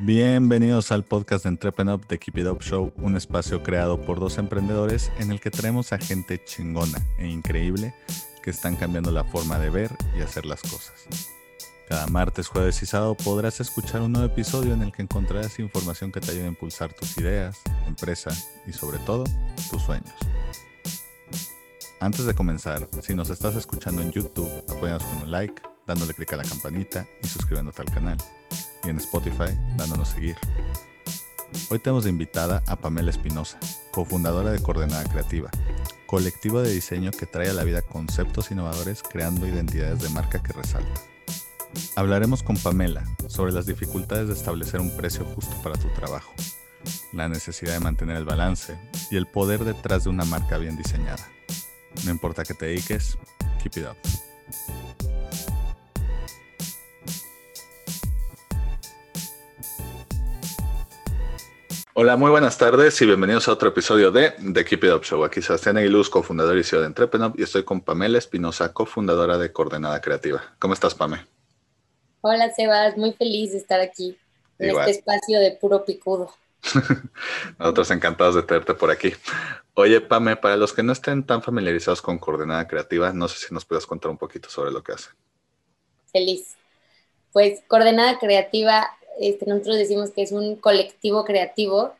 Bienvenidos al podcast de Entrepreneur de Keep It Up Show, un espacio creado por dos emprendedores en el que traemos a gente chingona e increíble que están cambiando la forma de ver y hacer las cosas. Cada martes, jueves y sábado podrás escuchar un nuevo episodio en el que encontrarás información que te ayude a impulsar tus ideas, empresa y sobre todo tus sueños. Antes de comenzar, si nos estás escuchando en YouTube, apóyanos con un like, dándole clic a la campanita y suscribiéndote al canal y en Spotify dándonos seguir. Hoy tenemos de invitada a Pamela Espinosa, cofundadora de Coordenada Creativa, colectivo de diseño que trae a la vida conceptos innovadores creando identidades de marca que resaltan. Hablaremos con Pamela sobre las dificultades de establecer un precio justo para tu trabajo, la necesidad de mantener el balance y el poder detrás de una marca bien diseñada. No importa que te dediques, keep it up. Hola, muy buenas tardes y bienvenidos a otro episodio de The Keep It Up Show. Aquí Sebastián Aguiluz, cofundador y CEO de Entrepreneur, y estoy con Pamela Espinosa, cofundadora de Coordenada Creativa. ¿Cómo estás, Pame? Hola, Sebas. Muy feliz de estar aquí en este espacio de puro picudo. Nosotros encantados de tenerte por aquí. Oye, Pame, para los que no estén tan familiarizados con Coordenada Creativa, no sé si nos puedes contar un poquito sobre lo que hace. Feliz. Pues Coordenada Creativa este, nosotros decimos que es un colectivo creativo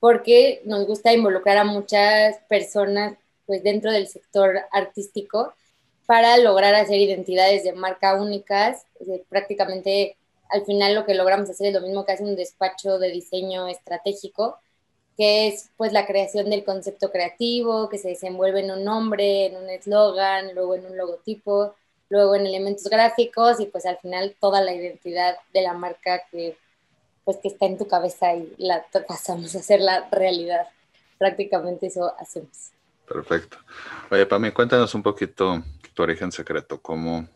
porque nos gusta involucrar a muchas personas pues dentro del sector artístico para lograr hacer identidades de marca únicas. prácticamente al final lo que logramos hacer es lo mismo que hace un despacho de diseño estratégico, que es pues la creación del concepto creativo, que se desenvuelve en un nombre, en un eslogan, luego en un logotipo, luego en elementos gráficos y pues al final toda la identidad de la marca que pues que está en tu cabeza y la pasamos a hacer la realidad. Prácticamente eso hacemos. Perfecto. Oye, Pami, cuéntanos un poquito tu origen secreto, cómo,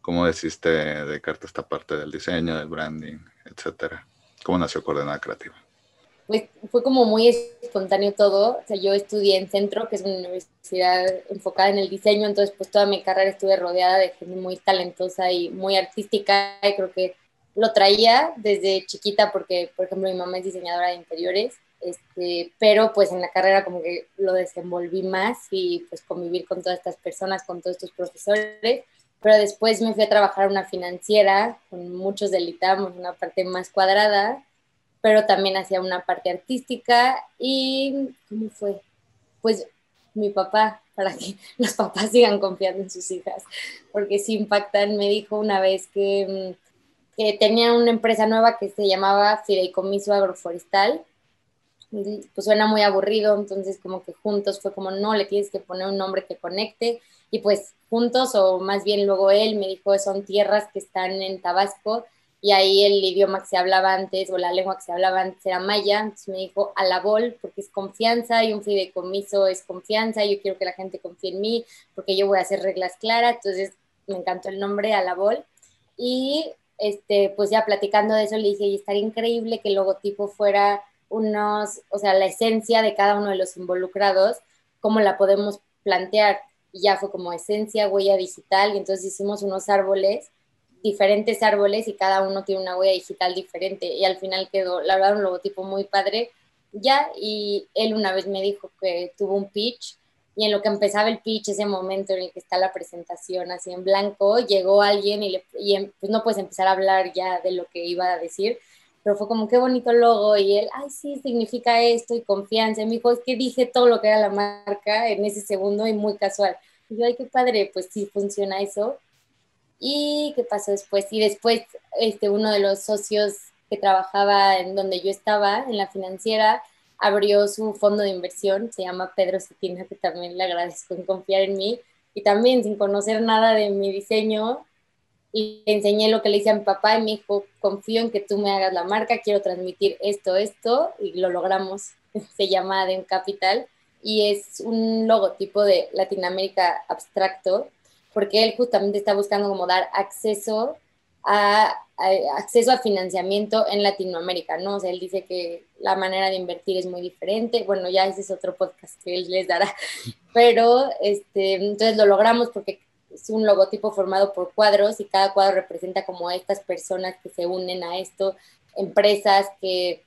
cómo decidiste dedicarte a esta parte del diseño, del branding, etcétera. ¿Cómo nació Coordenada Creativa? Pues fue como muy espontáneo todo. O sea, yo estudié en Centro, que es una universidad enfocada en el diseño, entonces pues toda mi carrera estuve rodeada de gente muy talentosa y muy artística y creo que lo traía desde chiquita porque, por ejemplo, mi mamá es diseñadora de interiores, este, pero pues en la carrera como que lo desenvolví más y pues convivir con todas estas personas, con todos estos profesores. Pero después me fui a trabajar a una financiera, con muchos delitamos, una parte más cuadrada, pero también hacía una parte artística y ¿cómo fue? Pues mi papá, para que los papás sigan confiando en sus hijas, porque si impactan, me dijo una vez que, mm, que tenía una empresa nueva que se llamaba Fideicomiso Agroforestal, pues suena muy aburrido, entonces como que juntos fue como, no, le tienes que poner un nombre que conecte, y pues juntos, o más bien luego él me dijo, son tierras que están en Tabasco, y ahí el idioma que se hablaba antes o la lengua que se hablaba antes era maya, entonces me dijo alabol porque es confianza y un fideicomiso es confianza, yo quiero que la gente confíe en mí porque yo voy a hacer reglas claras, entonces me encantó el nombre alabol y este, pues ya platicando de eso le dije, y estaría increíble que el logotipo fuera unos, o sea, la esencia de cada uno de los involucrados, cómo la podemos plantear, y ya fue como esencia, huella digital, y entonces hicimos unos árboles diferentes árboles y cada uno tiene una huella digital diferente y al final quedó, la verdad, un logotipo muy padre ya y él una vez me dijo que tuvo un pitch y en lo que empezaba el pitch, ese momento en el que está la presentación así en blanco, llegó alguien y, le, y em, pues no puedes empezar a hablar ya de lo que iba a decir, pero fue como qué bonito logo y él, ay sí, significa esto y confianza, y me dijo, es que dije todo lo que era la marca en ese segundo y muy casual. Y yo, ay, qué padre, pues sí funciona eso. ¿Y qué pasó después? Y después este, uno de los socios que trabajaba en donde yo estaba, en la financiera, abrió su fondo de inversión, se llama Pedro Cetina, que también le agradezco en confiar en mí, y también sin conocer nada de mi diseño, le enseñé lo que le hice a mi papá y me dijo, confío en que tú me hagas la marca, quiero transmitir esto, esto, y lo logramos. Se llama Adem Capital y es un logotipo de Latinoamérica abstracto porque él justamente está buscando como dar acceso a, acceso a financiamiento en Latinoamérica, ¿no? O sea, él dice que la manera de invertir es muy diferente, bueno, ya ese es otro podcast que él les dará, pero este, entonces lo logramos porque es un logotipo formado por cuadros y cada cuadro representa como a estas personas que se unen a esto empresas que,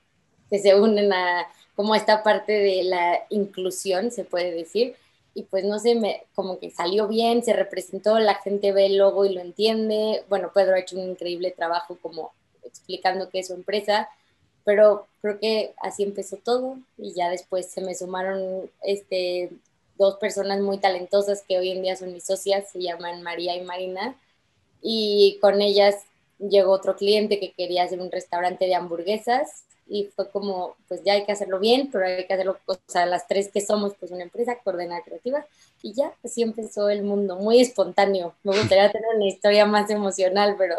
que se unen a como esta parte de la inclusión, se puede decir, y pues no sé, me, como que salió bien, se representó, la gente ve el logo y lo entiende. Bueno, Pedro ha hecho un increíble trabajo como explicando qué es su empresa, pero creo que así empezó todo y ya después se me sumaron este, dos personas muy talentosas que hoy en día son mis socias, se llaman María y Marina, y con ellas llegó otro cliente que quería hacer un restaurante de hamburguesas y fue como, pues ya hay que hacerlo bien, pero hay que hacerlo, o sea, las tres que somos, pues una empresa coordenada creativa, y ya, así empezó el mundo, muy espontáneo. Me gustaría tener una historia más emocional, pero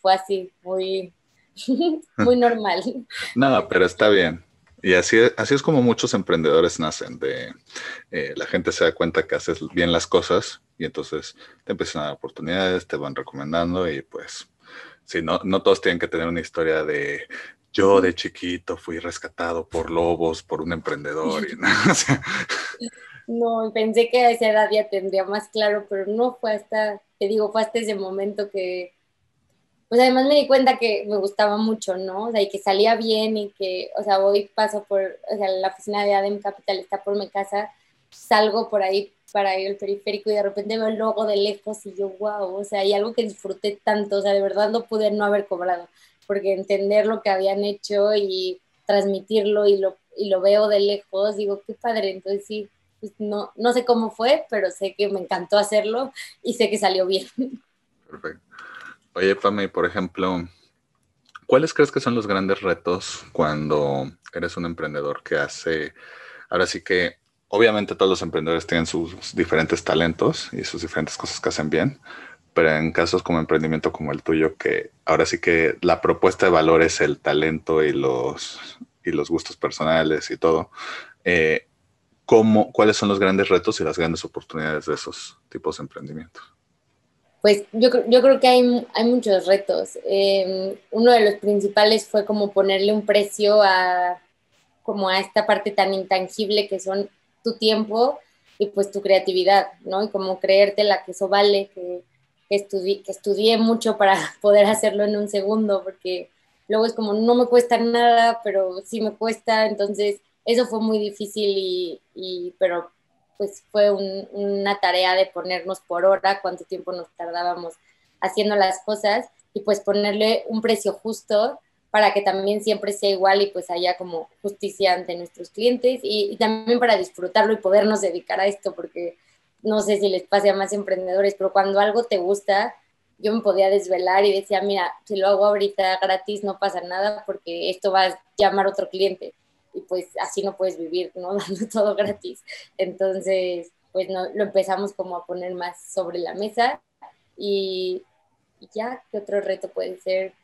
fue así, muy, muy normal. No, pero está bien. Y así, así es como muchos emprendedores nacen, de eh, la gente se da cuenta que haces bien las cosas y entonces te empiezan a dar oportunidades, te van recomendando y pues, sí, no, no todos tienen que tener una historia de yo de chiquito fui rescatado por lobos, por un emprendedor. Y, ¿no? no, pensé que a esa edad ya tendría más claro, pero no fue hasta, te digo, fue hasta ese momento que, pues además me di cuenta que me gustaba mucho, ¿no? O sea, y que salía bien y que, o sea, hoy paso por, o sea, la oficina de Adem Capital está por mi casa, salgo por ahí para ir al periférico y de repente veo el logo de lejos y yo, wow, o sea, hay algo que disfruté tanto, o sea, de verdad no pude no haber cobrado porque entender lo que habían hecho y transmitirlo y lo, y lo veo de lejos, digo, qué padre, entonces sí, pues no, no sé cómo fue, pero sé que me encantó hacerlo y sé que salió bien. Perfecto. Oye, Pame, por ejemplo, ¿cuáles crees que son los grandes retos cuando eres un emprendedor que hace, ahora sí que, obviamente todos los emprendedores tienen sus diferentes talentos y sus diferentes cosas que hacen bien, pero en casos como emprendimiento como el tuyo, que ahora sí que la propuesta de valor es el talento y los, y los gustos personales y todo, eh, ¿cómo, ¿cuáles son los grandes retos y las grandes oportunidades de esos tipos de emprendimientos? Pues yo, yo creo que hay, hay muchos retos. Em, uno de los principales fue como ponerle un precio a, como a esta parte tan intangible que son tu tiempo y pues tu creatividad, ¿no? Y como creértela que eso vale, que, que, estudié, mucho para poder hacerlo en un segundo, porque luego es como, no me cuesta nada, pero sí me cuesta, entonces eso fue muy difícil y, pero pues fue una tarea de ponernos por hora cuánto tiempo nos tardábamos haciendo las cosas y pues ponerle un precio justo para que también siempre sea igual y pues haya como justicia ante nuestros clientes y, y también para disfrutarlo y podernos dedicar a esto porque no sé si les pase a más emprendedores, pero cuando algo te gusta, yo me podía desvelar y decía, mira, si lo hago ahorita gratis no pasa nada porque esto va a llamar otro cliente y pues así no puedes vivir, ¿no? Dando todo gratis. Entonces, pues no, lo empezamos como a poner más sobre la mesa y, ya, ¿qué otro reto puede ser?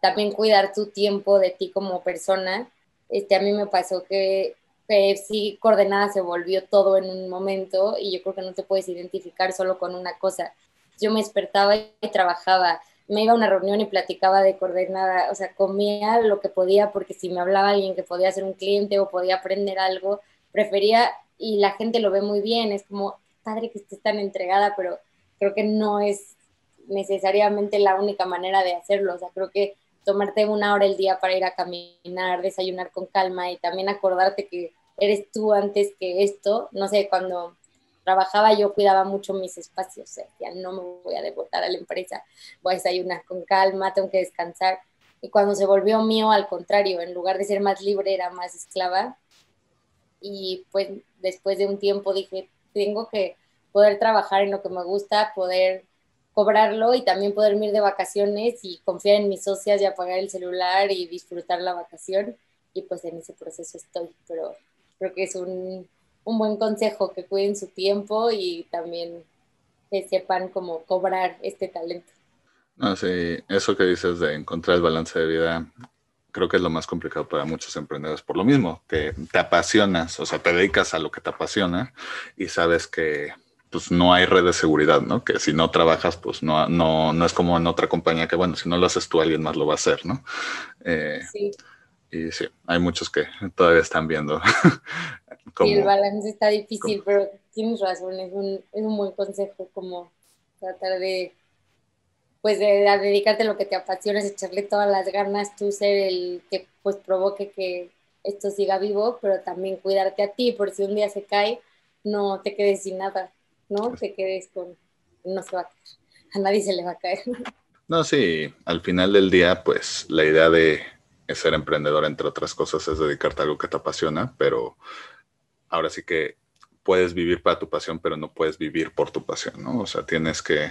También cuidar tu tiempo de ti como persona. Este, a mí me pasó que sí coordenada se volvió todo en un momento y yo creo que no te puedes identificar solo con una cosa. Yo me despertaba y trabajaba, me iba a una reunión y platicaba de coordenada, o sea, comía lo que podía porque si me hablaba alguien que podía ser un cliente o podía aprender algo, prefería y la gente lo ve muy bien, es como padre que estés tan entregada, pero creo que no es necesariamente la única manera de hacerlo, o sea, creo que tomarte una hora el día para ir a caminar, desayunar con calma y también acordarte que eres tú antes que esto. No sé, cuando trabajaba yo cuidaba mucho mis espacios, ya no me voy a devotar a la empresa, voy a desayunar con calma, tengo que descansar. Y cuando se volvió mío, al contrario, en lugar de ser más libre, era más esclava. Y pues después de un tiempo dije, tengo que poder trabajar en lo que me gusta, poder cobrarlo y también poder ir de vacaciones y confiar en mis socias y apagar el celular y disfrutar la vacación. Y pues en ese proceso estoy, pero creo que es un, un buen consejo que cuiden su tiempo y también que sepan cómo cobrar este talento. No, sí, eso que dices de encontrar el balance de vida, creo que es lo más complicado para muchos emprendedores. Por lo mismo, que te apasionas, o sea, te dedicas a lo que te apasiona y sabes que pues no hay red de seguridad, ¿no? Que si no trabajas, pues no, no, no es como en otra compañía que, bueno, si no lo haces tú, alguien más lo va a hacer, ¿no? Eh, sí. Y sí, hay muchos que todavía están viendo. sí, el balance está difícil, pero tienes razón, es un, es un buen consejo como tratar de pues de, dedicarte a lo que te apasiona, es echarle todas las ganas, tú ser el que pues provoque que esto siga vivo, pero también cuidarte a ti, por si un día se cae, no te quedes sin nada, ¿no? Te quedes con, no se va a caer, a nadie se le va a caer. No, sí, al final del día, pues la idea de ser emprendedor, entre otras cosas, es dedicarte a algo que te apasiona, pero ahora sí que puedes vivir para tu pasión, pero no puedes vivir por tu pasión, ¿no? O sea, tienes que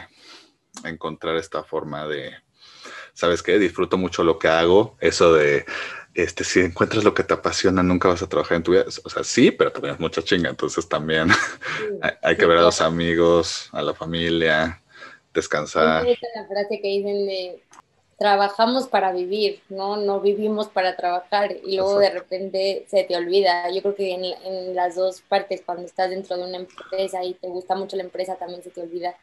encontrar esta forma de, ¿sabes qué? Disfruto mucho lo que hago, eso de, este, si encuentras lo que te apasiona, nunca vas a trabajar en tu vida. O sea, sí, pero también es mucha chinga, entonces también hay, que ver a los amigos, a la familia, descansar. la frase que dicen de trabajamos para vivir, ¿no? No vivimos para trabajar y luego de repente se te olvida. Yo creo que en, en, las dos partes, cuando estás dentro de una empresa y te gusta mucho la empresa, también se te olvida.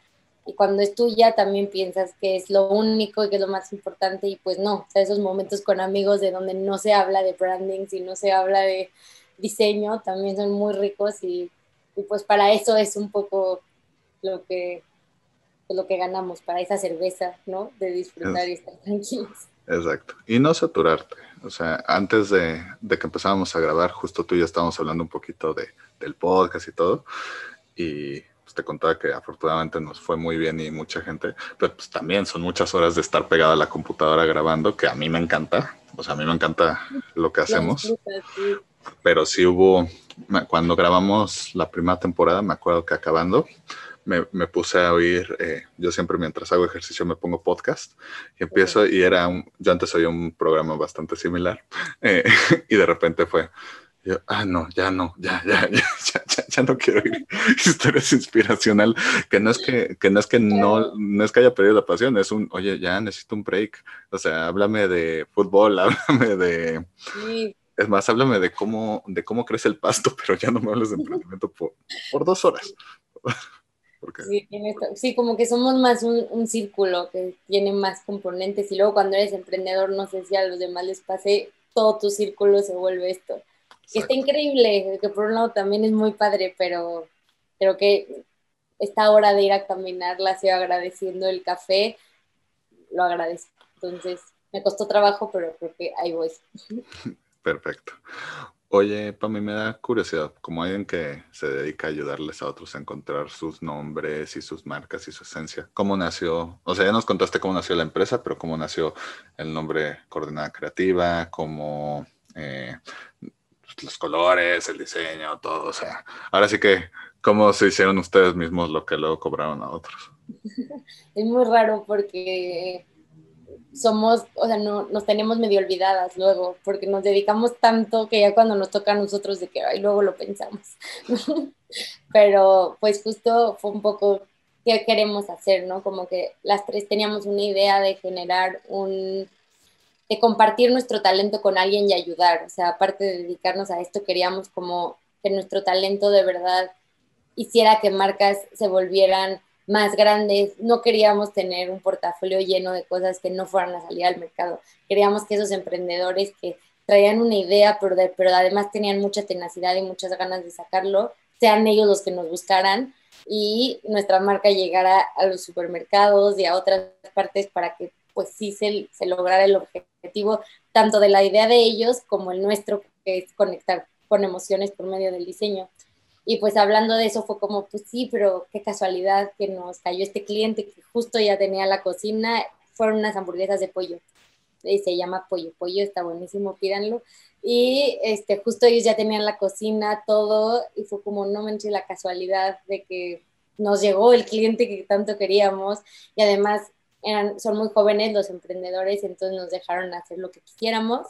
Y cuando es tuya, también piensas que es lo único y que es lo más importante y pues no, o sea, esos momentos con amigos de donde no se habla de branding, si no se habla de diseño, también son muy ricos y, y pues para eso es un poco lo que lo que ganamos para esa cerveza, ¿no? De disfrutar y estar tranquilos. Exacto. Y no saturarte. O sea, antes de, de, que empezábamos a grabar, justo tú y yo estábamos hablando un poquito de, del podcast y todo. Y pues, te contaba que afortunadamente nos fue muy bien y mucha gente, pero pues también son muchas horas de estar pegado a la computadora grabando, que a mí me encanta. O sea, a mí me encanta lo que hacemos. Pero sí hubo, cuando grabamos la primera temporada, me acuerdo que acabando, me, puse a oír, eh, yo siempre mientras hago ejercicio me pongo podcast y empiezo y era, un, yo antes oía un programa bastante similar eh, y de repente fue, yo, ah, no, ya no, ya, ya, ya, ya, ya, no quiero oír historias inspiracional, que no es que, que no es que no, no es que haya perdido la pasión, es un, oye, ya necesito un break, o sea, háblame de fútbol, háblame de... Es más, háblame de cómo, de cómo crece el pasto, pero ya no me hables de emprendimiento por, por dos horas. Sí, como que somos más un, círculo que tiene más componentes y luego cuando eres emprendedor, no sé si a los demás les pase, todo tu círculo se vuelve esto. Está increíble, que por un lado también es muy padre, pero creo que esta hora de ir a caminar la sigo agradeciendo el café, lo agradezco. Entonces, me costó trabajo, pero creo que ahí voy. Perfecto. Oye, para mí me da curiosidad, como alguien que se dedica a ayudarles a otros a encontrar sus nombres y sus marcas y su esencia, ¿cómo nació? O sea, ya nos contaste cómo nació la empresa, pero ¿cómo nació el nombre Coordenada Creativa? ¿Cómo eh, los colores, el diseño, todo? O sea, ahora sí que, ¿cómo se hicieron ustedes mismos lo que luego cobraron a otros? Es muy raro porque somos, o sea, no, nos tenemos medio olvidadas luego, porque nos dedicamos tanto que ya cuando nos toca a nosotros de que, luego lo pensamos. Pero pues justo fue un poco qué queremos hacer, ¿no? Como que las tres teníamos una idea de generar un, de compartir nuestro talento con alguien y ayudar, o sea, aparte de dedicarnos a esto, queríamos como que nuestro talento de verdad hiciera que marcas se volvieran más grandes, no queríamos tener un portafolio lleno de cosas que no fueran a salir al mercado. Queríamos que esos emprendedores que traían una idea, pero, pero además tenían mucha tenacidad y muchas ganas de sacarlo, sean ellos los que nos buscaran y nuestra marca llegara a los supermercados y a otras partes para que pues sí se, se lograra el objetivo tanto de la idea de ellos como el nuestro, que es conectar con emociones por medio del diseño. Y pues hablando de eso fue como, pues sí, pero qué casualidad que nos cayó este cliente que justo ya tenía la cocina, fueron unas hamburguesas de pollo. Y se llama Pollo Pollo, está buenísimo, pídanlo. Y este, justo ellos ya tenían la cocina, todo, y fue como, no manches la casualidad de que nos llegó el cliente que tanto queríamos. Y además eran, son muy jóvenes los emprendedores, entonces nos dejaron hacer lo que quisiéramos.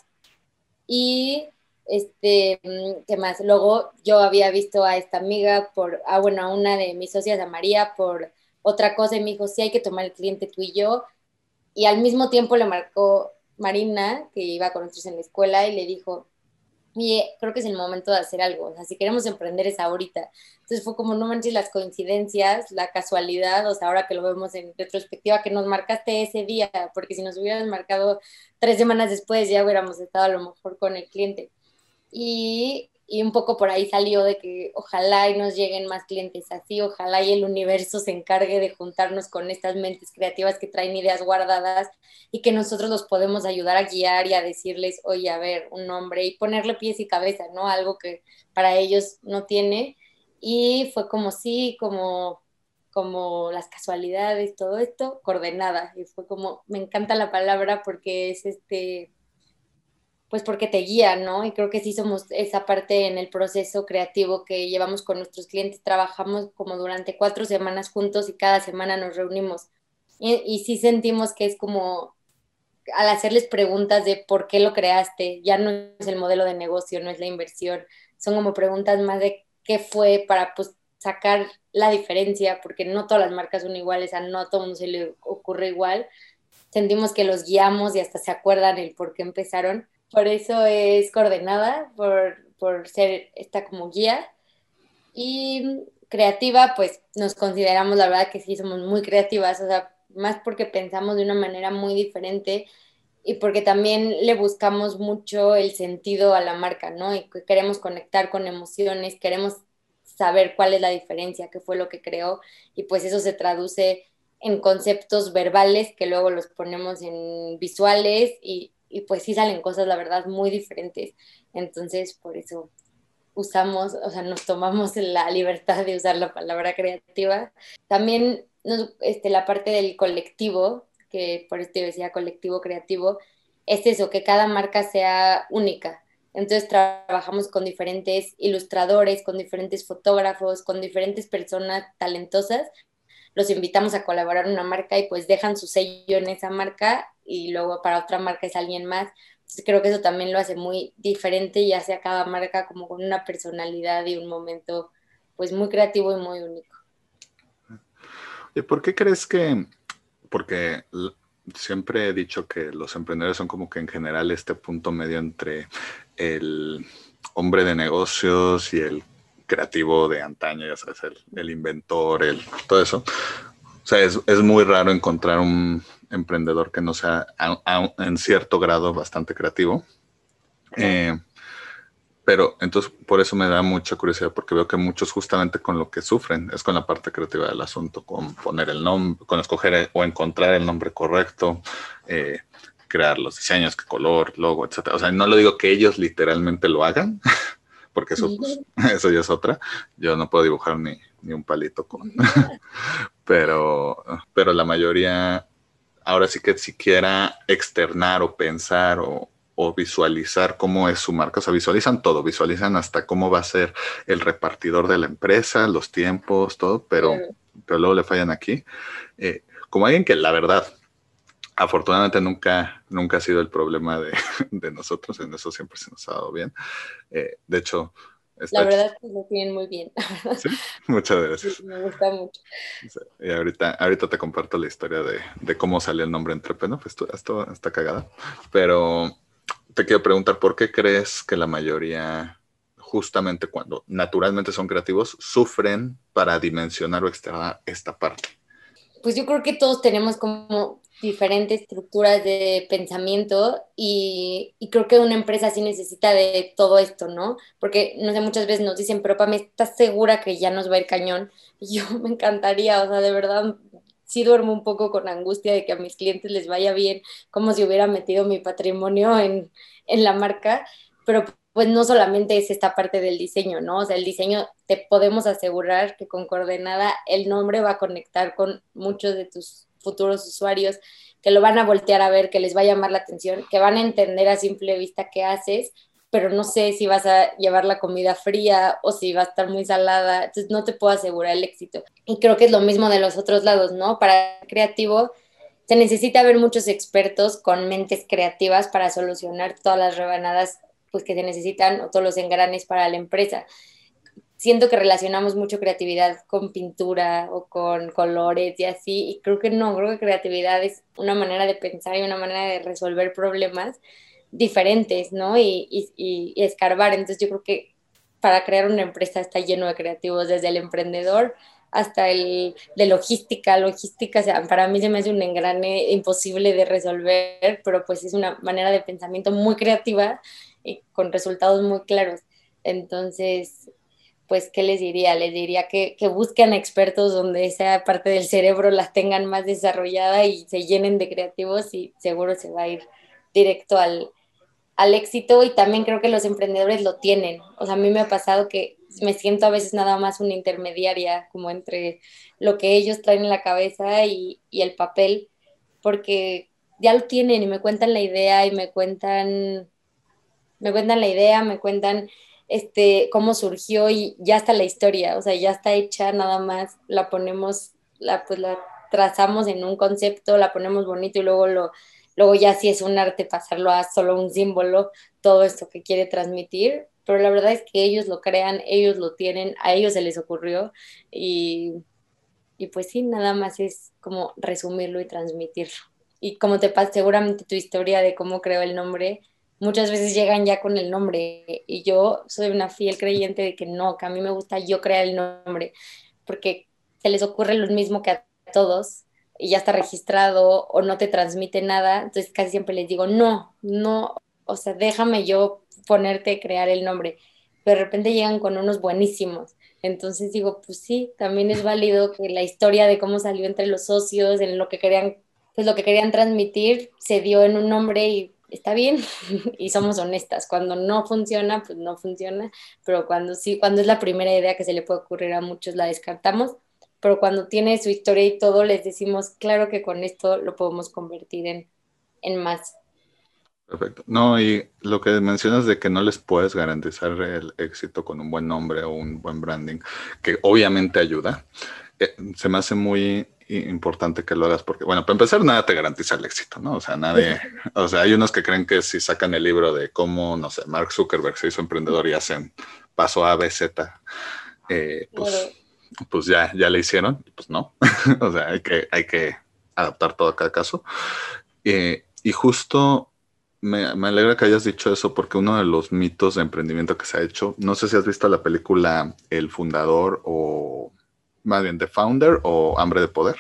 Y este, mm, ¿qué más? Luego yo había visto a esta amiga por, ah, bueno, a una de mis socias, a María, por otra cosa y me dijo, sí hay que tomar el cliente tú y yo. Y al mismo tiempo le marcó Marina, que iba con nosotros en la escuela, y le dijo, oye, creo que es el momento de hacer algo, o sea, si queremos emprender es ahorita. Entonces fue como, no manches las coincidencias, la casualidad, o sea, ahora que lo vemos en retrospectiva, que nos marcaste ese día, porque si nos hubieras marcado tres semanas después ya hubiéramos estado a lo mejor con el cliente. Y, y un poco por ahí salió de que ojalá y nos lleguen más clientes así, ojalá y el universo se encargue de juntarnos con estas mentes creativas que traen ideas guardadas y que nosotros los podemos ayudar a guiar y a decirles, oye, a ver, un nombre y ponerle pies y cabeza, ¿no? Algo que para ellos no tiene. Y fue como sí, como como las casualidades, todo esto, coordenada. Y fue como, me encanta la palabra porque es este, pues porque te guía, ¿no? Y creo que sí somos esa parte en el proceso creativo que llevamos con nuestros clientes. Trabajamos como durante cuatro semanas juntos y cada semana nos reunimos. Y, y sí sentimos que es como al hacerles preguntas de por qué lo creaste, ya no es el modelo de negocio, no es la inversión, son como preguntas más de qué fue para pues sacar la diferencia, porque no todas las marcas son iguales, a no todo mundo se le ocurre igual. Sentimos que los guiamos y hasta se acuerdan el por qué empezaron por eso es coordenada, por, por ser esta como guía. Y creativa, pues nos consideramos, la verdad que sí, somos muy creativas, o sea, más porque pensamos de una manera muy diferente y porque también le buscamos mucho el sentido a la marca, ¿no? Y queremos conectar con emociones, queremos saber cuál es la diferencia, qué fue lo que creó, y pues eso se traduce en conceptos verbales que luego los ponemos en visuales y, y pues sí salen cosas, la verdad, muy diferentes. Entonces, por eso usamos, o sea, nos tomamos la libertad de usar la palabra creativa. También este, la parte del colectivo, que por esto decía colectivo creativo, es eso, que cada marca sea única. Entonces trabajamos con diferentes ilustradores, con diferentes fotógrafos, con diferentes personas talentosas. Los invitamos a colaborar en una marca y pues dejan su sello en esa marca y luego para otra marca es alguien más. Entonces creo que eso también lo hace muy diferente y hace a cada marca como con una personalidad y un momento pues muy creativo y muy único. ¿Y por qué crees que, porque siempre he dicho que los emprendedores son como que en general este punto medio entre el hombre de negocios y el creativo de antaño, ya sabes, el, el inventor, el, todo eso. O sea, es, es, muy raro encontrar un, emprendedor que no sea en cierto grado bastante creativo. Eh, pero entonces por eso me da mucha curiosidad porque veo que muchos justamente con lo que sufren es con la parte creativa del asunto, con poner el nombre, con escoger o encontrar el nombre correcto, eh, crear los diseños, qué color, logo, etc. O sea, no lo digo que ellos literalmente lo hagan, porque eso, pues, eso ya es otra. Yo no puedo dibujar ni, ni un palito con... pero, pero la mayoría ahora sí que siquiera externar o pensar o, visualizar cómo es su marca. O sea, visualizan todo, visualizan hasta cómo va a ser el repartidor de la empresa, los tiempos, todo, pero, pero luego le fallan aquí. Eh, como alguien que la verdad, afortunadamente nunca, nunca ha sido el problema de, de nosotros, en eso siempre se nos ha dado bien. Eh, de hecho, la verdad es que lo tienen muy bien. ¿Sí? Muchas gracias. me gusta mucho. Y ahorita, ahorita te comparto la historia de, de cómo salió el nombre Entrepeno, pues esto, está cagada. Pero te quiero preguntar, ¿por qué crees que la mayoría, justamente cuando naturalmente son creativos, sufren para dimensionar o extraer esta parte? Pues yo creo que todos tenemos como diferentes estructuras de pensamiento y, creo que una empresa sí necesita de todo esto, ¿no? Porque, no sé, muchas veces nos dicen, pero Pame, ¿estás segura que ya nos va ir cañón? Y yo me encantaría, o sea, de verdad, sí duermo un poco con angustia de que a mis clientes les vaya bien, como si hubiera metido mi patrimonio en, en la marca, pero pues no solamente es esta parte del diseño, ¿no? O sea, el diseño te podemos asegurar que con coordenada el nombre va a conectar con muchos de tus futuros usuarios que lo van a voltear a ver, que les va a llamar la atención, que van a entender a simple vista qué haces, pero no sé si vas a llevar la comida fría o si va a estar muy salada, entonces no te puedo asegurar el éxito. Y creo que es lo mismo de los otros lados, ¿no? Para creativo se necesita ver muchos expertos con mentes creativas para solucionar todas las rebanadas pues, que se necesitan o todos los engranes para la empresa siento que relacionamos mucho creatividad con pintura o con colores y así, y creo que no, creo que creatividad es una manera de pensar y una manera de resolver problemas diferentes, ¿no? Y, y, escarbar. Entonces yo creo que para crear una empresa está lleno de creativos, desde el emprendedor hasta el de logística. Logística, o sea, para mí se me hace un engrane imposible de resolver, pero pues es una manera de pensamiento muy creativa y con resultados muy claros. Entonces, pues, ¿qué les diría? Les diría que, que, busquen expertos donde esa parte del cerebro la tengan más desarrollada y se llenen de creativos y seguro se va a ir directo al, al éxito y también creo que los emprendedores lo tienen. O sea, a mí me ha pasado que me siento a veces nada más una intermediaria como entre lo que ellos traen en la cabeza y, y el papel, porque ya lo tienen y me cuentan la idea y me cuentan, me cuentan la idea, me cuentan este, cómo surgió y ya está la historia, o sea, ya está hecha, nada más la ponemos, la, pues la trazamos en un concepto, la ponemos bonito y luego lo, luego ya si es un arte pasarlo a solo un símbolo, todo esto que quiere transmitir, pero la verdad es que ellos lo crean, ellos lo tienen, a ellos se les ocurrió y, y pues sí, nada más es como resumirlo y transmitirlo. Y como te pasa seguramente tu historia de cómo creó el nombre, muchas veces llegan ya con el nombre y yo soy una fiel creyente de que no, que a mí me gusta yo crear el nombre, porque se les ocurre lo mismo que a todos y ya está registrado o no te transmite nada, entonces casi siempre les digo, no, no, o sea, déjame yo ponerte, crear el nombre, pero de repente llegan con unos buenísimos. Entonces digo, pues sí, también es válido que la historia de cómo salió entre los socios, en lo que querían, pues lo que querían transmitir, se dio en un nombre y está bien y somos honestas. Cuando no funciona, pues no funciona, pero cuando sí, cuando es la primera idea que se le puede ocurrir a muchos, la descartamos, pero cuando tiene su historia y todo, les decimos, claro que con esto lo podemos convertir en, en más. Perfecto. No, y lo que mencionas de que no les puedes garantizar el éxito con un buen nombre o un buen branding, que obviamente ayuda, eh, se me hace muy importante que lo hagas porque, bueno, para empezar, nada te garantiza el éxito, ¿no? O sea, nadie, o sea, hay unos que creen que si sacan el libro de cómo, no sé, Mark Zuckerberg se hizo emprendedor y hacen paso A, B, Z, eh, pues, pues ya, ya le hicieron, pues no, o sea, hay que, hay que adaptar todo a cada caso. Eh, y justo me, me, alegra que hayas dicho eso porque uno de los mitos de emprendimiento que se ha hecho, no sé si has visto la película El Fundador o más bien, The Founder o Hambre de Poder.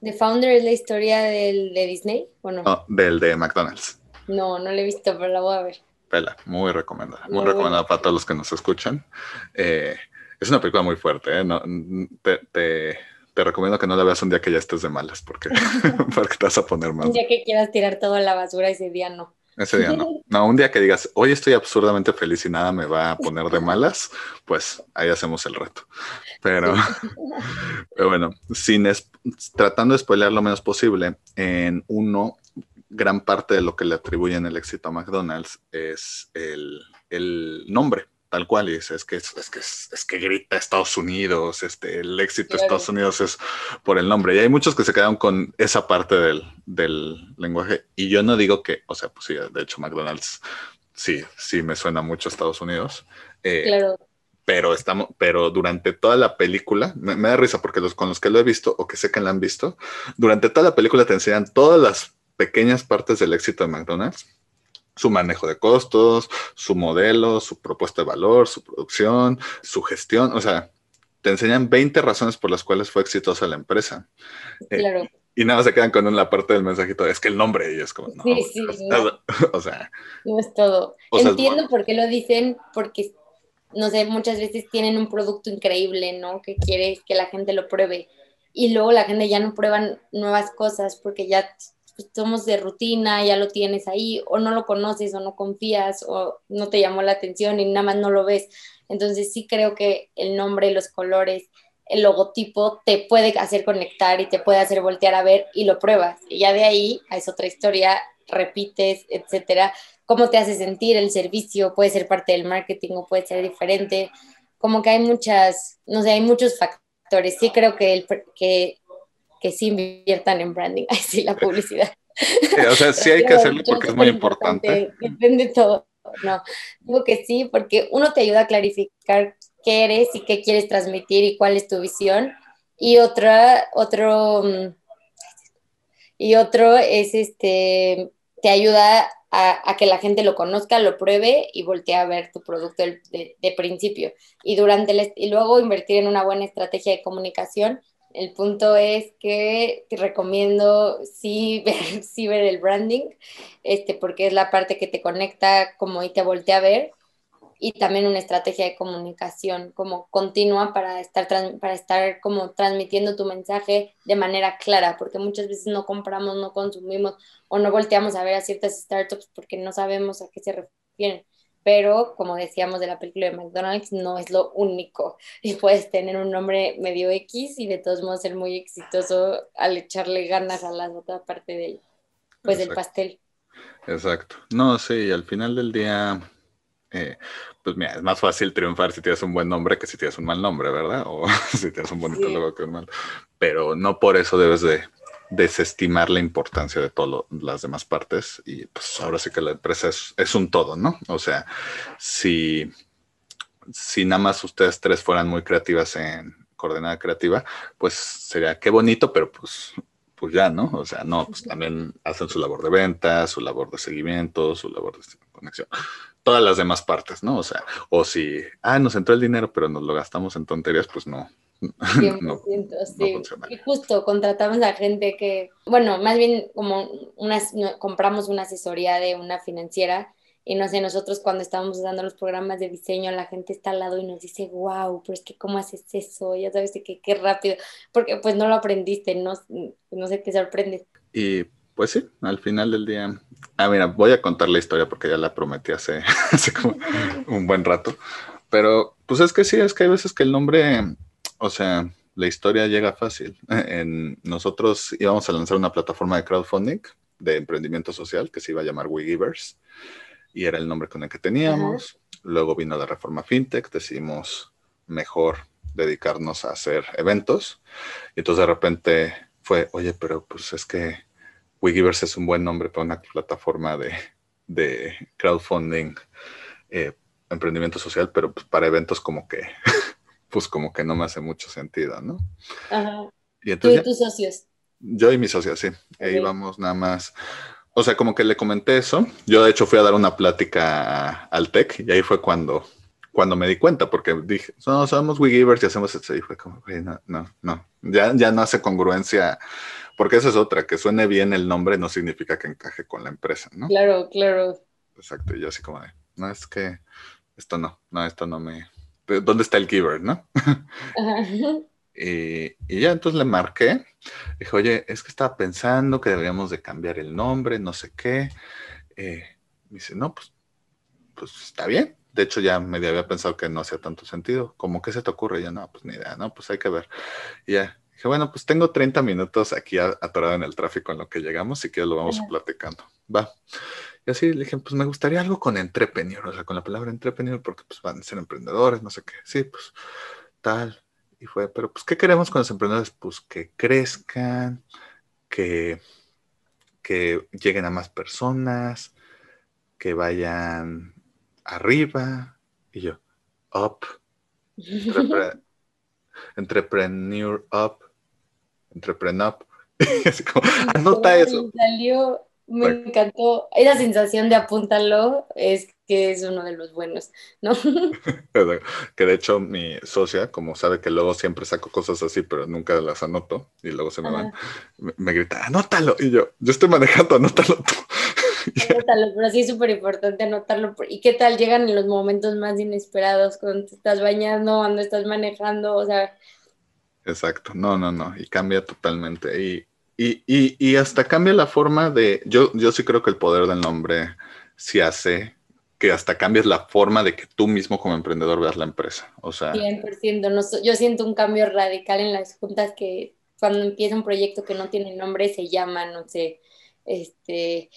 ¿The Founder es la historia del, de Disney o no? No, del de McDonald's. No, no la he visto, pero la voy a ver. Pela, muy recomendada. Muy, recomendada para todos los que nos escuchan. Eh, es una película muy fuerte, ¿eh? No, te, te, te, recomiendo que no la veas un día que ya estés de malas, porque, porque te vas a poner mal. Un día que quieras tirar todo a la basura, ese día no. Ese día no. No, un día que digas, hoy estoy absurdamente feliz y nada me va a poner de malas, pues ahí hacemos el reto. Pero, bueno, sin tratando de spoiler lo menos posible, en uno, gran parte de lo que le atribuyen el éxito a McDonald's es el, el nombre tal cual, y dice, es que, es, que, es, que grita Estados Unidos, este, el éxito de Estados Unidos es por el nombre. Y hay muchos que se quedan con esa parte del, del, lenguaje. Y yo no digo que, o sea, pues sí, de hecho McDonald's sí, sí me suena mucho a Estados Unidos. Eh, claro. Pero, estamos, pero durante toda la película, me, me, da risa porque los con los que lo he visto o que sé que la han visto, durante toda la película te enseñan todas las pequeñas partes del éxito de McDonald's su manejo de costos, su modelo, su propuesta de valor, su producción, su gestión. O sea, te enseñan 20 razones por las cuales fue exitosa la empresa. Eh, claro. y nada, se quedan con la parte del mensajito, es que el nombre, y es como, no, sí, sí, o, sea. No es todo. Entiendo por qué lo dicen, porque, no sé, muchas veces tienen un producto increíble, ¿no? Que quieres que la gente lo pruebe. Y luego la gente ya no prueba nuevas cosas porque ya pues, somos de rutina, ya lo tienes ahí, o no lo conoces, o no confías, o no te llamó la atención y nada más no lo ves. Entonces sí creo que el nombre, los colores, el logotipo te puede hacer conectar y te puede hacer voltear a ver y lo pruebas. Y ya de ahí es otra historia, repites, etcétera. ¿Cómo te hace sentir el servicio? Puede ser parte del marketing o puede ser diferente. Como que hay muchas, no sé, hay muchos factores. Sí creo que, el, que que sí inviertan en branding, sí, la publicidad. o sea, sí hay que hacerlo porque es muy importante. Depende todo. No, digo que sí, porque uno te ayuda a clarificar qué eres y qué quieres transmitir y cuál es tu visión. Y otra, otro, mm, y otro es este, te ayuda a, a, que la gente lo conozca, lo pruebe y voltee a ver tu producto de, de, de principio. Y, durante el, y luego invertir en una buena estrategia de comunicación el punto es que te recomiendo sí ver, sí ver el branding, este, porque es la parte que te conecta como y te voltea a ver. y también una estrategia de comunicación como continua para estar, para estar como transmitiendo tu mensaje de manera clara, porque muchas veces no compramos, no consumimos o no volteamos a ver a ciertas startups porque no sabemos a qué se refieren. Pero como decíamos de la película de McDonald's, no es lo único. Y puedes tener un nombre medio X y de todos modos ser muy exitoso al echarle ganas a la otra parte del, pues, del pastel. Exacto. No, sí, al final del día eh, pues mira, es más fácil triunfar si tienes un buen nombre que si tienes un mal nombre, ¿verdad? O si tienes un bonito logo que un mal. Pero no por eso debes de desestimar la importancia de todas las demás partes. Y pues ahora sí que la empresa es, un todo, ¿no? O sea, si, si nada más ustedes tres fueran muy creativas en coordenada creativa, pues sería qué bonito, pero pues pues ya, ¿no? O sea, no, pues también hacen su labor de venta, su labor de seguimiento, su labor de conexión todas las demás partes, ¿no? O sea, o si, ah, nos entró el dinero, pero nos lo gastamos en tonterías, pues no. 100%, sí. y justo contratamos a gente que, bueno, más bien como una, compramos una asesoría de una financiera y no sé, nosotros cuando estábamos usando los programas de diseño, la gente está al lado y nos dice, wow, pero es que cómo haces eso, ya sabes que qué rápido, porque pues no lo aprendiste, no, no sé, qué sorprende. Y pues sí, al final del día. Ah, mira, voy a contar la historia porque ya la prometí hace, hace como un buen rato. Pero, pues es que sí, es que hay veces que el nombre, o sea, la historia llega fácil. En, nosotros íbamos a lanzar una plataforma de crowdfunding de emprendimiento social que se iba a llamar WeGivers y era el nombre con el que teníamos. Luego vino la reforma fintech, decidimos mejor dedicarnos a hacer eventos. Y entonces de repente fue, oye, pero pues es que Wikiverse es un buen nombre para una plataforma de, crowdfunding, eh, emprendimiento social, pero pues, para eventos como que, pues como que no me hace mucho sentido, ¿no? Ajá. Y ¿Tú y tus socios? Yo y mis socios, sí. Ahí vamos nada más. O sea, como que le comenté eso. Yo de hecho fui a dar una plática al TEC y ahí fue cuando, cuando me di cuenta, porque dije, no, somos WeGivers y hacemos eso. Y fue como, no, no, no. Ya, ya no hace congruencia porque esa es otra, que suene bien el nombre no significa que encaje con la empresa, ¿no? Claro, claro. Exacto, y yo así como de, no, es que esto no, no, esto no me... ¿Dónde está el giver, no? y, ya entonces le marqué, dije, oye, es que estaba pensando que deberíamos de cambiar el nombre, no sé qué. Eh, me dice, no, pues, pues está bien. De hecho, ya medio había pensado que no hacía tanto sentido. Como que se te ocurre, ya no, pues ni idea, no, pues hay que ver. Y ya, Dije, bueno, pues tengo 30 minutos aquí atorado en el tráfico en lo que llegamos y que lo vamos platicando. Va. Y así le dije, pues me gustaría algo con entrepreneur, o sea, con la palabra entrepreneur, porque pues van a ser emprendedores, no sé qué. Sí, pues tal. Y fue, pero pues, ¿qué queremos con los emprendedores? Pues que crezcan, que, que lleguen a más personas, que vayan arriba. Y yo, up. Entrepreneur Up Entrepreneur. Así como, anota eso. Salió, me encantó. Esa sensación de apúntalo es que es uno de los buenos, ¿no? que de hecho mi socia, como sabe que luego siempre saco cosas así, pero nunca las anoto y luego se me van, me, grita, anótalo. Y yo, yo estoy manejando, anótalo tú. Anótalo, pero sí es súper importante anotarlo. ¿Y qué tal llegan en los momentos más inesperados, cuando te estás bañando, cuando estás manejando? O sea, Exacto, no, no, no, y cambia totalmente. Y, y, y, y, hasta cambia la forma de, yo, yo sí creo que el poder del nombre sí hace que hasta cambies la forma de que tú mismo como emprendedor veas la empresa. O sea, 100%, no, yo siento un cambio radical en las juntas que cuando empieza un proyecto que no tiene nombre se llama, no sé, este,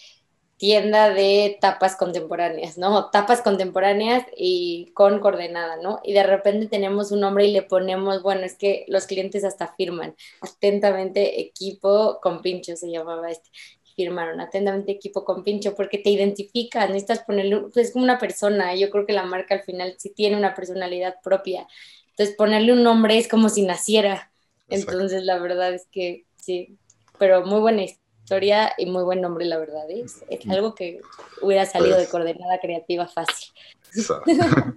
tienda de tapas contemporáneas, ¿no? Tapas contemporáneas y con coordenada, ¿no? Y de repente tenemos un nombre y le ponemos, bueno, es que los clientes hasta firman, atentamente equipo con pincho se llamaba este, firmaron atentamente equipo con pincho porque te identifican, necesitas ponerle, pues es como una persona, yo creo que la marca al final sí tiene una personalidad propia, entonces ponerle un nombre es como si naciera, entonces la verdad es que sí, pero muy buena historia y muy buen nombre, la verdad. ¿eh? Es, algo que hubiera salido de pues coordenada creativa fácil.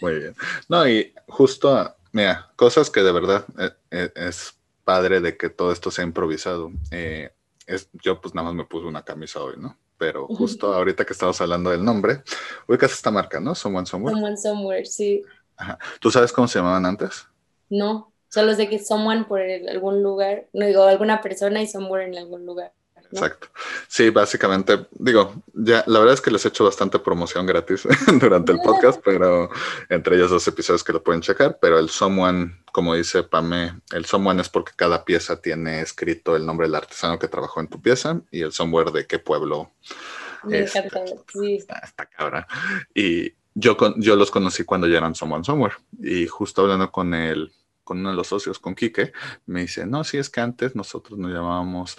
muy bien. No, y justo, mira, cosas que de verdad eh, eh, es padre de que todo esto sea improvisado. es, yo pues nada más me puse una camisa hoy, ¿no? pero justo ahorita que estamos hablando del nombre, ubicas esta marca, ¿no? Someone Somewhere. Someone Somewhere, sí. Ajá. ¿Tú sabes cómo se llamaban antes? No, solo sé que Someone por algún lugar, no digo alguna persona y Somewhere en algún lugar. Exacto. Sí, básicamente, digo, ya la verdad es que les he hecho bastante promoción gratis durante el podcast, pero entre ellos dos episodios que lo pueden checar, pero el Someone, como dice Pame, el Someone es porque cada pieza tiene escrito el nombre del artesano que trabajó en tu pieza y el somewhere de qué pueblo. Me encanta, sí. Está, está cabra. Y yo, yo los conocí cuando ya eran Someone Somewhere y justo hablando con el con uno de los socios, con Quique, me dice, no, sí, es que antes nosotros nos llamábamos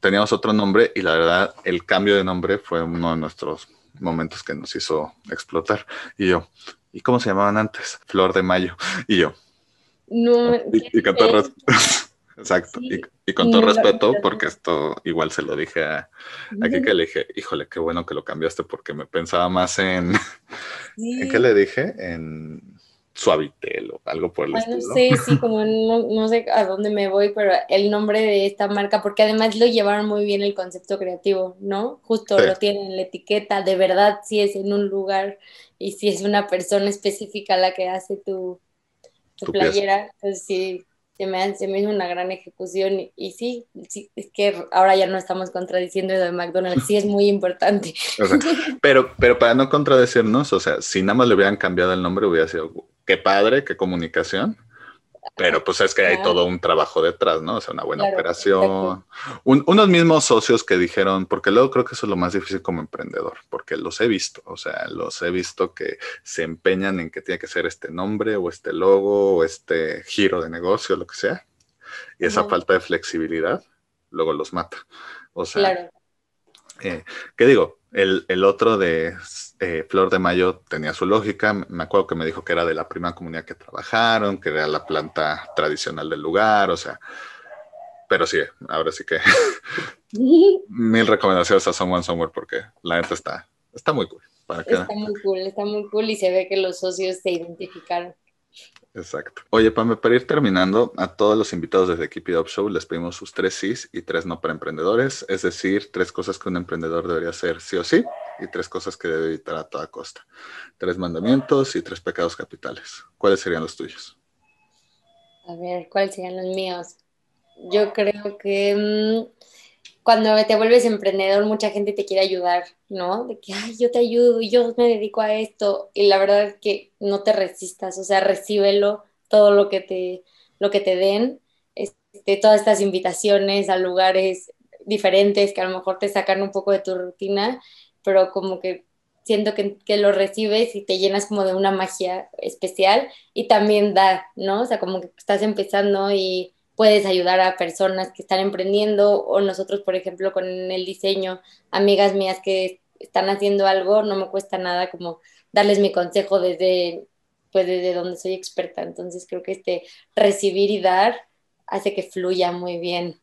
teníamos otro nombre y la verdad el cambio de nombre fue uno de nuestros momentos que nos hizo explotar. Y yo, ¿y cómo se llamaban antes? Flor de Mayo. Y yo. No. Y, con todo respeto. Exacto. Y, con todo respeto, porque esto igual se lo dije a, aquí que le dije, híjole, qué bueno que lo cambiaste porque me pensaba más en, ¿en qué le dije? En Suavitel o algo por el bueno, estilo. Sí, sí, como no, no, sé a dónde me voy, pero el nombre de esta marca, porque además lo llevaron muy bien el concepto creativo, ¿no? Justo Sí. lo tienen en la etiqueta, de verdad si es en un lugar y si es una persona específica la que hace tu, tu, Tu playera, pues sí, se me, se me hizo una gran ejecución y, y sí, sí, es que ahora ya no estamos contradiciendo lo de McDonald's, sí es muy importante. O sea, pero, pero para no contradecirnos, o sea, si nada más le hubieran cambiado el nombre, hubiera sido qué padre, qué comunicación. Pero pues es que hay todo un trabajo detrás, ¿no? O sea, una buena Claro, operación. Un- unos mismos socios que dijeron, porque luego creo que eso es lo más difícil como emprendedor, porque los he visto, o sea, los he visto que se empeñan en que tiene que ser este nombre o este logo o este giro de negocio, lo que sea. Y esa Ajá. falta de flexibilidad luego los mata. O sea, Claro, eh, ¿Qué digo? El, el otro de eh, Flor de Mayo tenía su lógica. Me acuerdo que me dijo que era de la primera comunidad que trabajaron, que era la planta tradicional del lugar, o sea. Pero sí, ahora sí que mil recomendaciones a Someone Somewhere porque la neta está, está muy cool. Para que, está muy cool, está muy cool y se ve que los socios se identificaron. Exacto. Oye, Pame, para ir terminando, a todos los invitados desde Keep It Up Show les pedimos sus tres sís y tres no para emprendedores, es decir, tres cosas que un emprendedor debería hacer sí o sí y tres cosas que debe evitar a toda costa. Tres mandamientos y tres pecados capitales. ¿Cuáles serían los tuyos? A ver, ¿cuáles serían los míos? Yo creo que mm, cuando te vuelves emprendedor, mucha gente te quiere ayudar, ¿no? De que, ay, yo te ayudo, yo me dedico a esto. Y la verdad es que no te resistas, o sea, recíbelo todo lo que te, lo que te den, este, todas estas invitaciones a lugares diferentes que a lo mejor te sacan un poco de tu rutina, pero como que siento que, que lo recibes y te llenas como de una magia especial y también da, ¿no? O sea, como que estás empezando y puedes ayudar a personas que están emprendiendo o nosotros, por ejemplo, con el diseño, amigas mías que están haciendo algo, no me cuesta nada como darles mi consejo desde, pues desde donde soy experta. Entonces creo que este recibir y dar hace que fluya muy bien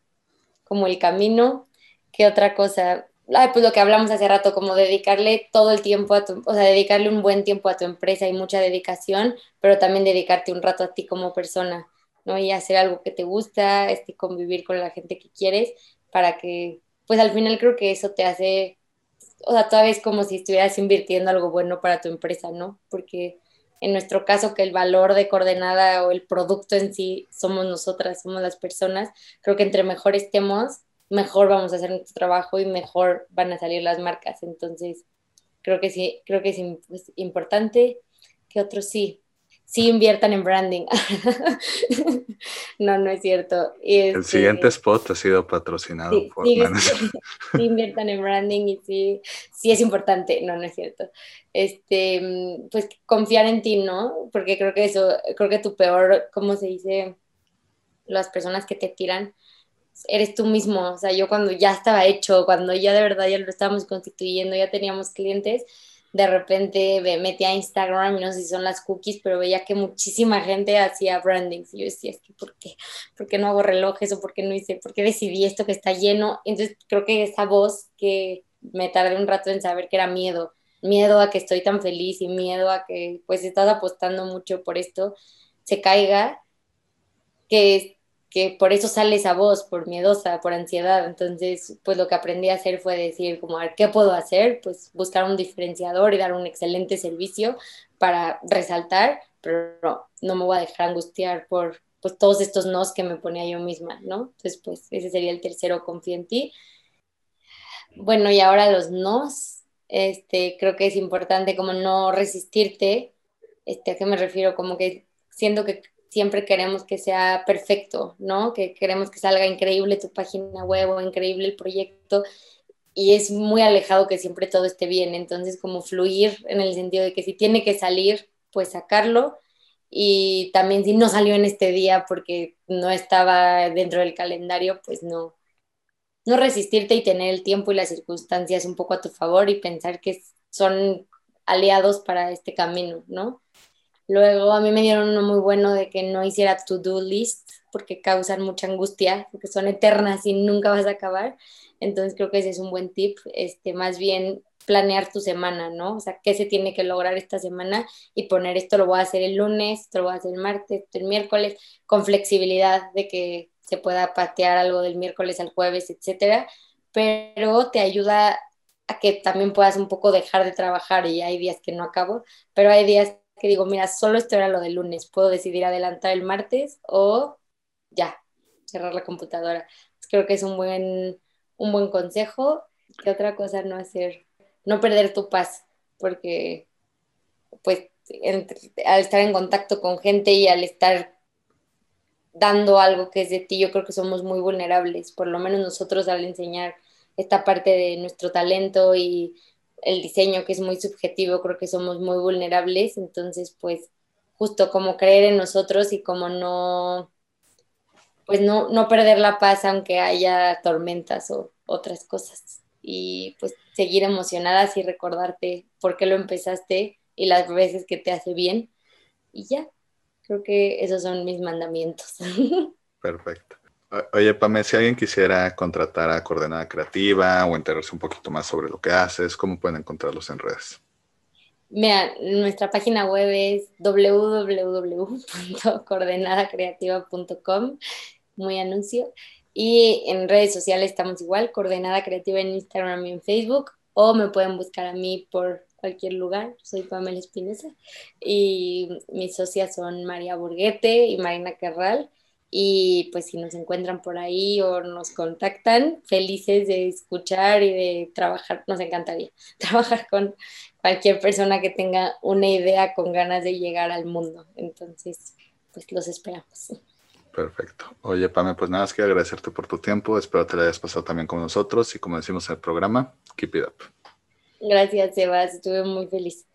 como el camino. ¿Qué otra cosa? Ah, pues lo que hablamos hace rato, como dedicarle todo el tiempo a tu, o sea, dedicarle un buen tiempo a tu empresa y mucha dedicación, pero también dedicarte un rato a ti como persona, ¿no? Y hacer algo que te gusta, este, convivir con la gente que quieres, para que, pues al final creo que eso te hace, o sea, todavía es como si estuvieras invirtiendo algo bueno para tu empresa, ¿no? Porque en nuestro caso que el valor de coordenada o el producto en sí somos nosotras, somos las personas, creo que entre mejor estemos, mejor vamos a hacer nuestro trabajo y mejor van a salir las marcas. Entonces, creo que sí, creo que es, importante que otros sí, sí inviertan en branding. no, no es cierto. Este, el siguiente spot ha sido patrocinado sí, por... Sí, sí, sí, inviertan en branding y sí, sí es importante. No, no es cierto. Este, pues confiar en ti, ¿no? Porque creo que eso, creo que tu peor, ¿cómo se dice? Las personas que te tiran, eres tú mismo. O sea, yo cuando ya estaba hecho, cuando ya de verdad ya lo estábamos constituyendo, ya teníamos clientes, de repente me metí a Instagram y no sé si son las cookies, pero veía que muchísima gente hacía branding. Y yo decía, es que ¿por qué? ¿Por qué no hago relojes o por qué no hice? ¿Por qué decidí esto que está lleno? Entonces creo que esa voz que me tardé un rato en saber que era miedo, miedo a que estoy tan feliz y miedo a que pues estás apostando mucho por esto, se caiga, que, que por eso sale esa voz, por miedosa, por ansiedad. Entonces, pues lo que aprendí a hacer fue decir, como, a ver, ¿qué puedo hacer? Pues buscar un diferenciador y dar un excelente servicio para resaltar, pero no, no me voy a dejar angustiar por pues todos estos nos que me ponía yo misma, ¿no? Entonces, pues ese sería el tercero, confío en ti. Bueno, y ahora los nos, este, creo que es importante como no resistirte, este, ¿a qué me refiero? Como que siento que siempre queremos que sea perfecto, ¿no? Que queremos que salga increíble tu página web o increíble el proyecto y es muy alejado que siempre todo esté bien, entonces como fluir en el sentido de que si tiene que salir, pues sacarlo y también si no salió en este día porque no estaba dentro del calendario, pues no, no resistirte y tener el tiempo y las circunstancias un poco a tu favor y pensar que son aliados para este camino, ¿no? Luego a mí me dieron uno muy bueno de que no hiciera to-do list porque causan mucha angustia, porque son eternas y nunca vas a acabar. Entonces creo que ese es un buen tip, este, más bien planear tu semana, ¿no? O sea, qué se tiene que lograr esta semana y poner esto lo voy a hacer el lunes, esto lo voy a hacer el martes, el miércoles, con flexibilidad de que se pueda patear algo del miércoles al jueves, etcétera, pero te ayuda a que también puedas un poco dejar de trabajar y hay días que no acabo, pero hay días que digo, mira, solo esto era lo del lunes, puedo decidir adelantar el martes o ya, cerrar la computadora. Creo que es un buen, un buen consejo. ¿Qué otra cosa no hacer? no perder tu paz, porque pues al estar en contacto con gente y al estar dando algo que es de ti, yo creo que somos muy vulnerables, por lo menos nosotros al enseñar esta parte de nuestro talento y el diseño que es muy subjetivo, creo que somos muy vulnerables, entonces pues justo como creer en nosotros y como no, pues no, no perder la paz aunque haya tormentas o otras cosas y pues seguir emocionadas y recordarte por qué lo empezaste y las veces que te hace bien. Y ya, creo que esos son mis mandamientos. Perfecto. Oye, Pame, si alguien quisiera contratar a Coordenada Creativa o enterarse un poquito más sobre lo que haces, ¿cómo pueden encontrarlos en redes? Mira, nuestra página web es www.coordenadacreativa.com, muy anuncio. Y en redes sociales estamos igual, Coordenada Creativa en Instagram y en Facebook, o me pueden buscar a mí por cualquier lugar. Soy Pamela Espinosa y mis socias son María Burguete y Marina Carral. Y pues si nos encuentran por ahí o nos contactan, felices de escuchar y de trabajar, nos encantaría trabajar con cualquier persona que tenga una idea con ganas de llegar al mundo. Entonces, pues los esperamos. Perfecto. Oye, Pame, pues nada, más quiero agradecerte por tu tiempo. Espero te lo hayas pasado también con nosotros y como decimos en el programa, keep it up. Gracias, Sebas. Estuve muy feliz.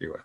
Igual.